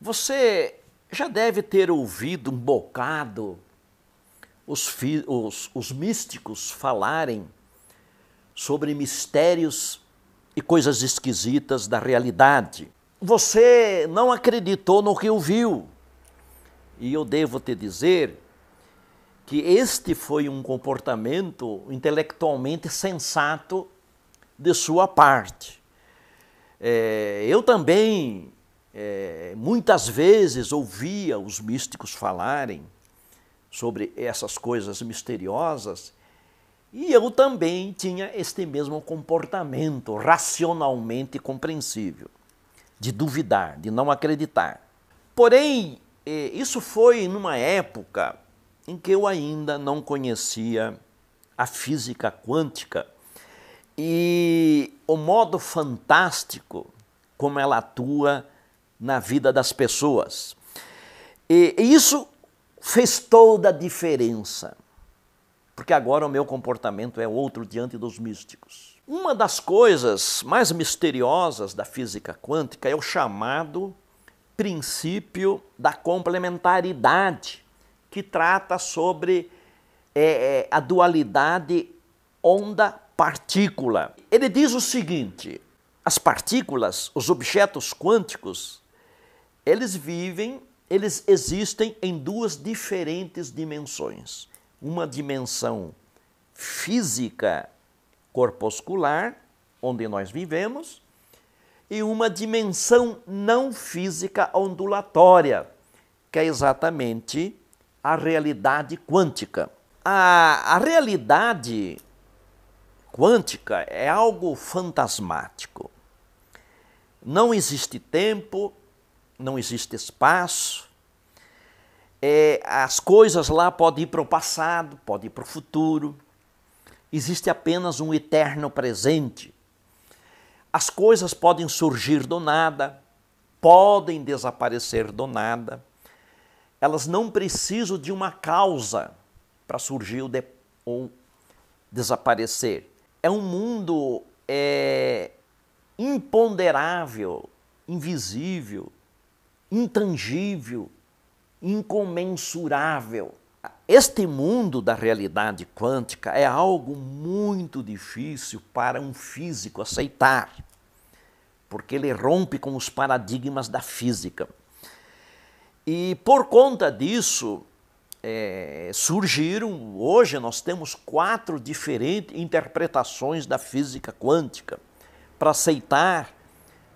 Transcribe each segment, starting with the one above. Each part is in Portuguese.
Você já deve ter ouvido um bocado os, os, os místicos falarem sobre mistérios e coisas esquisitas da realidade. Você não acreditou no que ouviu. E eu devo te dizer que este foi um comportamento intelectualmente sensato de sua parte. É, eu também é, muitas vezes ouvia os místicos falarem sobre essas coisas misteriosas e eu também tinha este mesmo comportamento racionalmente compreensível, de duvidar, de não acreditar. Porém, é, isso foi numa época em que eu ainda não conhecia a física quântica e o modo fantástico como ela atua na vida das pessoas. E isso fez toda a diferença, porque agora o meu comportamento é outro diante dos místicos. Uma das coisas mais misteriosas da física quântica é o chamado princípio da complementaridade, que trata sobre é, a dualidade onda-partícula. Ele diz o seguinte: as partículas, os objetos quânticos, eles vivem, eles existem em duas diferentes dimensões. Uma dimensão física corpuscular, onde nós vivemos, e uma dimensão não física ondulatória, que é exatamente a realidade quântica. A, a realidade quântica é algo fantasmático. Não existe tempo, não existe espaço. É, as coisas lá podem ir para o passado, podem ir para o futuro. Existe apenas um eterno presente. As coisas podem surgir do nada, podem desaparecer do nada. Elas não precisam de uma causa para surgir ou, de, ou desaparecer. É um mundo é, imponderável, invisível, intangível, incomensurável. Este mundo da realidade quântica é algo muito difícil para um físico aceitar, porque ele rompe com os paradigmas da física. E por conta disso, é, surgiram, hoje nós temos quatro diferentes interpretações da física quântica. Para aceitar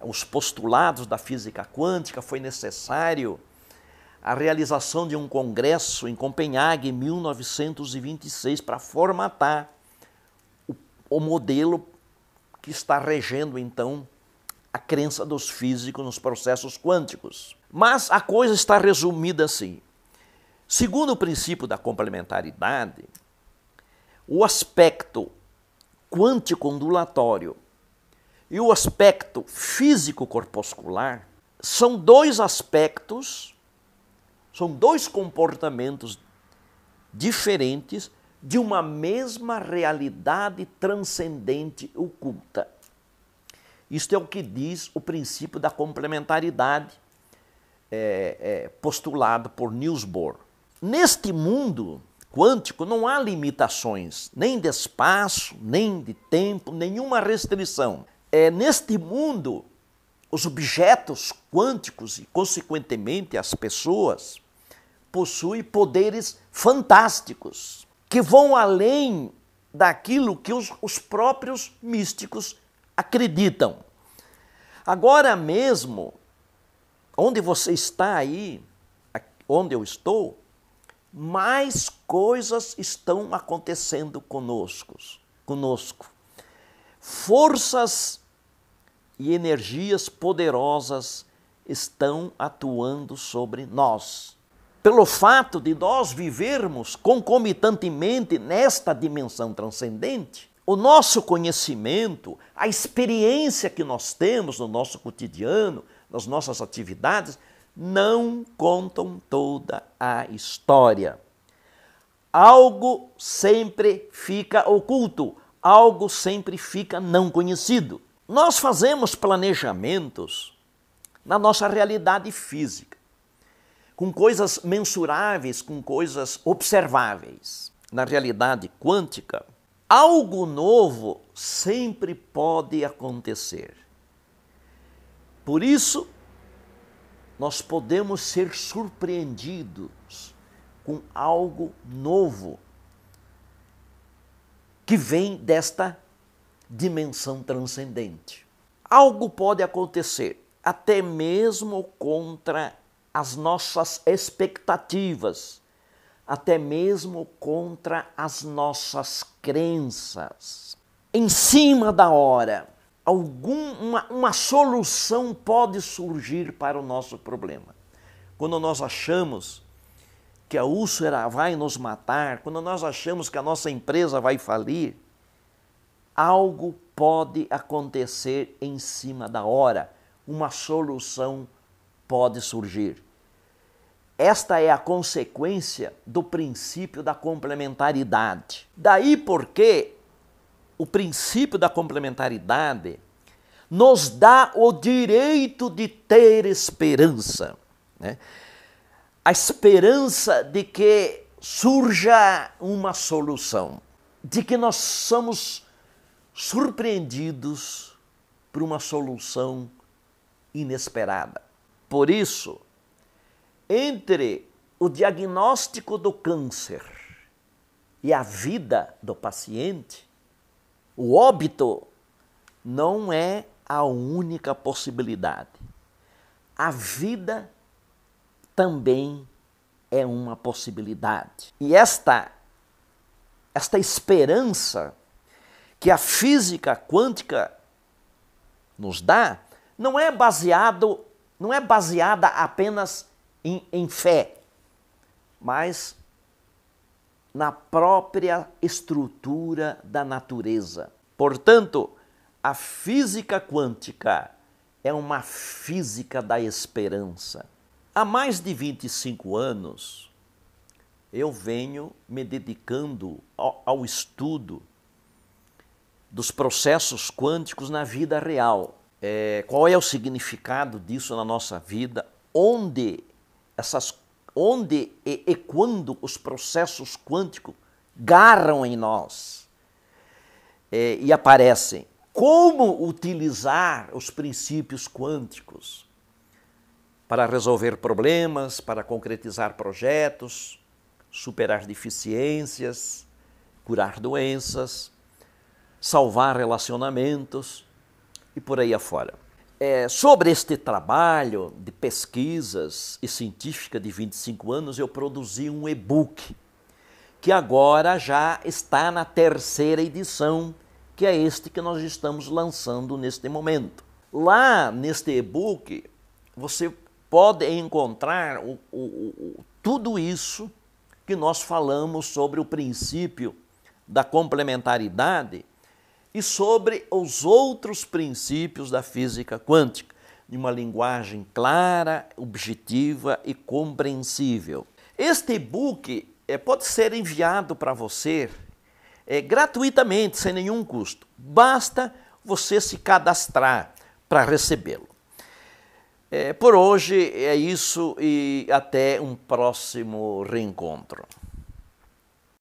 os postulados da física quântica, foi necessário a realização de um congresso em Copenhague em 1926 para formatar o, o modelo que está regendo então a crença dos físicos nos processos quânticos. Mas a coisa está resumida assim. Segundo o princípio da complementaridade, o aspecto quântico ondulatório e o aspecto físico-corpuscular são dois aspectos, são dois comportamentos diferentes de uma mesma realidade transcendente oculta. Isto é o que diz o princípio da complementaridade é, é, postulado por Niels Bohr. Neste mundo quântico não há limitações, nem de espaço, nem de tempo, nenhuma restrição é, neste mundo, os objetos quânticos e, consequentemente, as pessoas possuem poderes fantásticos que vão além daquilo que os, os próprios místicos acreditam. Agora mesmo, onde você está aí, onde eu estou, mais coisas estão acontecendo conosco, conosco. Forças e energias poderosas estão atuando sobre nós. Pelo fato de nós vivermos concomitantemente nesta dimensão transcendente, o nosso conhecimento, a experiência que nós temos no nosso cotidiano, nas nossas atividades, não contam toda a história. Algo sempre fica oculto, algo sempre fica não conhecido. Nós fazemos planejamentos na nossa realidade física, com coisas mensuráveis, com coisas observáveis. Na realidade quântica, algo novo sempre pode acontecer. Por isso, nós podemos ser surpreendidos com algo novo que vem desta dimensão transcendente. Algo pode acontecer, até mesmo contra as nossas expectativas, até mesmo contra as nossas crenças. Em cima da hora, algum, uma, uma solução pode surgir para o nosso problema. Quando nós achamos que a úlcera vai nos matar, quando nós achamos que a nossa empresa vai falir, algo pode acontecer em cima da hora, uma solução pode surgir. Esta é a consequência do princípio da complementaridade. Daí porque o princípio da complementaridade nos dá o direito de ter esperança. Né? A esperança de que surja uma solução, de que nós somos surpreendidos por uma solução inesperada. Por isso, entre o diagnóstico do câncer e a vida do paciente, o óbito não é a única possibilidade. A vida também é uma possibilidade. E esta esta esperança que a física quântica nos dá não é baseado não é baseada apenas em, em fé, mas na própria estrutura da natureza. Portanto, a física quântica é uma física da esperança. Há mais de 25 anos, eu venho me dedicando ao, estudo dos processos quânticos na vida real. É, qual é o significado disso na nossa vida? Onde essas onde e, e quando os processos quânticos garram em nós é, e aparecem. Como utilizar os princípios quânticos para resolver problemas, para concretizar projetos, superar deficiências, curar doenças, salvar relacionamentos e por aí afora. É, sobre este trabalho de pesquisas e científica de 25 anos, eu produzi um e-book, que agora já está na terceira edição, que é este que nós estamos lançando neste momento. Lá neste e-book, você pode encontrar o, o, o, tudo isso que nós falamos sobre o princípio da complementaridade e sobre os outros princípios da física quântica, de uma linguagem clara, objetiva e compreensível. Este e-book é, pode ser enviado para você é, gratuitamente, sem nenhum custo. Basta você se cadastrar para recebê-lo. É, por hoje é isso e até um próximo reencontro.